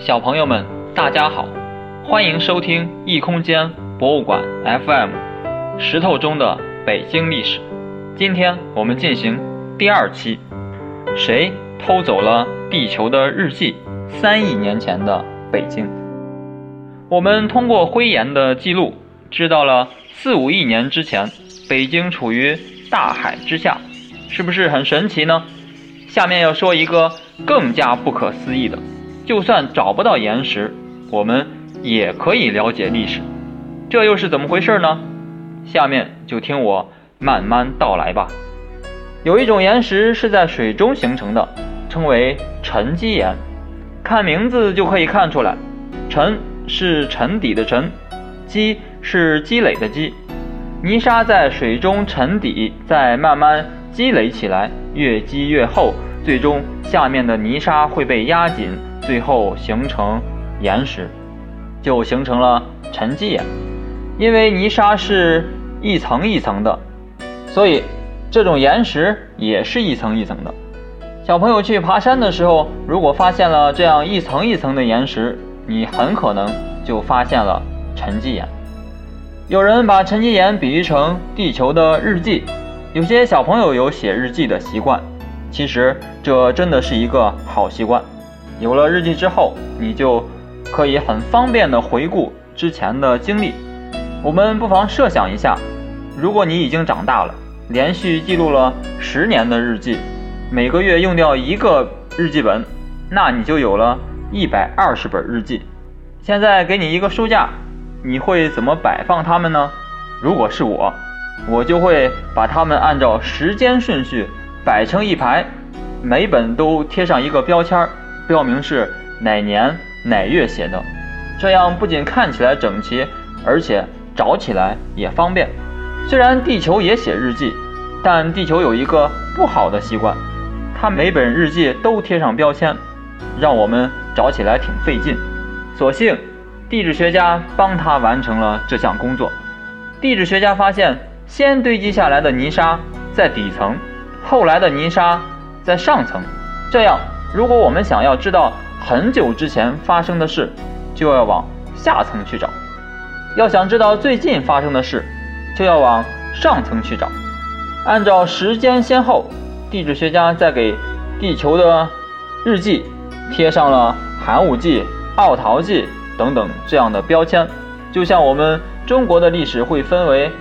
小朋友们，大家好，欢迎收听异空间博物馆 FM，石头中的北京历史。今天我们进行第二期，谁偷走了地球的日记？三亿年前的北京。我们通过灰岩的记录，知道了四五亿年之前，北京处于大海之下，是不是很神奇呢？下面要说一个更加不可思议的。就算找不到岩石，我们也可以了解历史。这又是怎么回事呢？下面就听我慢慢道来吧。有一种岩石是在水中形成的，称为沉积岩。看名字就可以看出来，沉是沉底的沉，积是积累的积。泥沙在水中沉底，再慢慢积累起来，越积越厚，最终下面的泥沙会被压紧。最后形成岩石，就形成了沉积岩。因为泥沙是一层一层的，所以这种岩石也是一层一层的。小朋友去爬山的时候，如果发现了这样一层一层的岩石，你很可能就发现了沉积岩。有人把沉积岩比喻成地球的日记，有些小朋友有写日记的习惯，其实这真的是一个好习惯。有了日记之后，你就可以很方便地回顾之前的经历。我们不妨设想一下，如果你已经长大了，连续记录了十年的日记，每个月用掉一个日记本，那你就有了一百二十本日记。现在给你一个书架，你会怎么摆放它们呢？如果是我，我就会把它们按照时间顺序摆成一排，每本都贴上一个标签儿。标明是哪年哪月写的，这样不仅看起来整齐，而且找起来也方便。虽然地球也写日记，但地球有一个不好的习惯，它每本日记都贴上标签，让我们找起来挺费劲。所幸地质学家帮他完成了这项工作。地质学家发现，先堆积下来的泥沙在底层，后来的泥沙在上层，这样。如果我们想要知道很久之前发生的事，就要往下层去找；要想知道最近发生的事，就要往上层去找。按照时间先后，地质学家在给地球的日记贴上了寒武纪、奥陶纪等等这样的标签，就像我们中国的历史会分为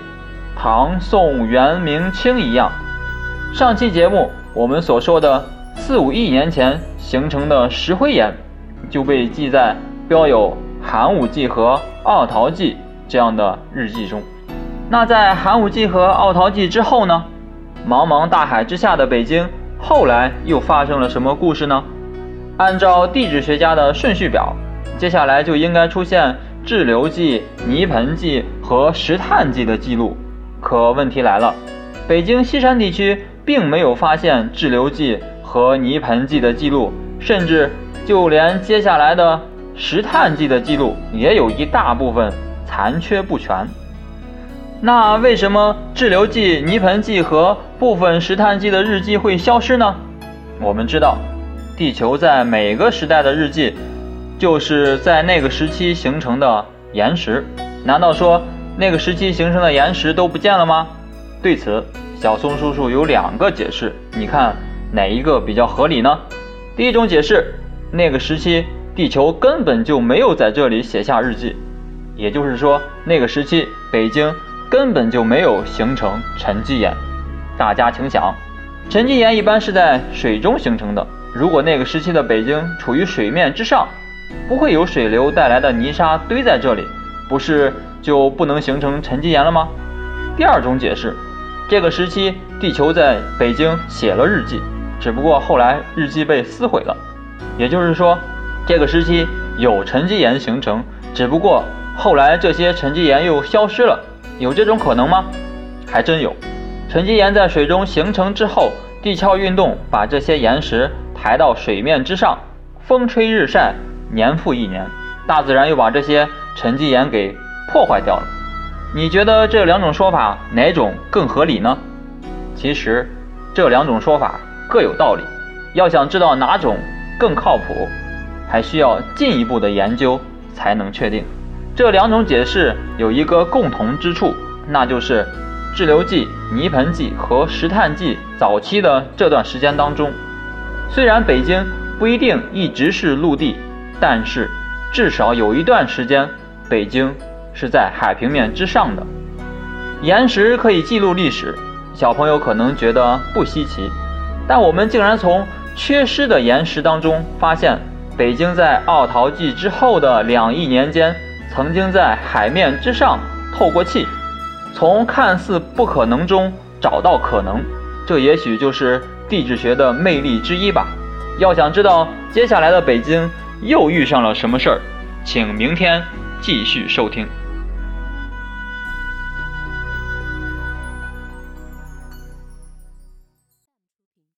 唐、宋、元、明、清一样。上期节目我们所说的。四五亿年前形成的石灰岩就被记在标有寒武纪和奥陶纪这样的日记中。那在寒武纪和奥陶纪之后呢？茫茫大海之下的北京后来又发生了什么故事呢？按照地质学家的顺序表，接下来就应该出现滞留纪、泥盆纪和石炭纪的记录。可问题来了，北京西山地区并没有发现滞留纪。和泥盆纪的记录，甚至就连接下来的石炭纪的记录，也有一大部分残缺不全。那为什么滞留纪、泥盆纪和部分石炭纪的日记会消失呢？我们知道，地球在每个时代的日记，就是在那个时期形成的岩石。难道说那个时期形成的岩石都不见了吗？对此，小松叔叔有两个解释。你看。哪一个比较合理呢？第一种解释，那个时期地球根本就没有在这里写下日记，也就是说，那个时期北京根本就没有形成沉积岩。大家请想，沉积岩一般是在水中形成的，如果那个时期的北京处于水面之上，不会有水流带来的泥沙堆在这里，不是就不能形成沉积岩了吗？第二种解释，这个时期地球在北京写了日记。只不过后来日记被撕毁了，也就是说，这个时期有沉积岩形成，只不过后来这些沉积岩又消失了，有这种可能吗？还真有。沉积岩在水中形成之后，地壳运动把这些岩石抬到水面之上，风吹日晒，年复一年，大自然又把这些沉积岩给破坏掉了。你觉得这两种说法哪种更合理呢？其实这两种说法。各有道理，要想知道哪种更靠谱，还需要进一步的研究才能确定。这两种解释有一个共同之处，那就是滞留纪、泥盆纪和石炭纪早期的这段时间当中，虽然北京不一定一直是陆地，但是至少有一段时间北京是在海平面之上的。岩石可以记录历史，小朋友可能觉得不稀奇，但我们竟然从缺失的岩石当中发现，北京在奥陶纪之后的两亿年间。曾经在海面之上透过气，从看似不可能中找到可能，这也许就是地质学的魅力之一吧。要想知道接下来的北京又遇上了什么事儿，请明天继续收听。